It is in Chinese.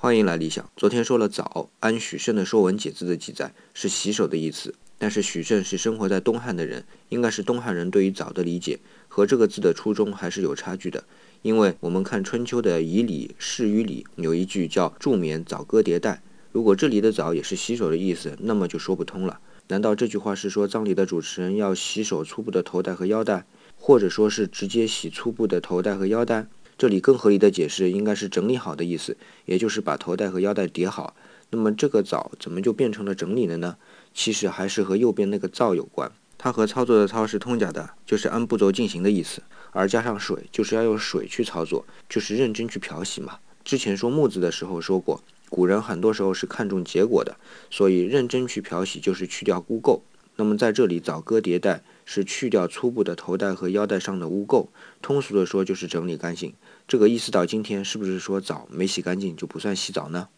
欢迎来理想。昨天说了早，按许慎的《说文解字》的记载是洗手的意思，但是许慎是生活在东汉的人，应该是东汉人对于早的理解和这个字的初衷还是有差距的。因为我们看春秋的《仪礼·誓于礼》，有一句叫“助眠早歌迭代”，如果这里的早也是洗手的意思，那么就说不通了。难道这句话是说葬礼的主持人要洗手粗布的头带和腰带，或者说是直接洗粗布的头带和腰带？这里更合理的解释应该是整理好的意思，也就是把头带和腰带叠好。那么这个早怎么就变成了整理了呢？其实还是和右边那个灶有关，它和操作的操是通假的，就是按步骤进行的意思，而加上水就是要用水去操作，就是认真去漂洗嘛。之前说木字的时候说过，古人很多时候是看重结果的，所以认真去漂洗就是去掉污垢。那么在这里早割迭代是去掉粗布的头带和腰带上的污垢，通俗的说就是整理干净。这个意思到今天是不是说澡没洗干净就不算洗澡呢？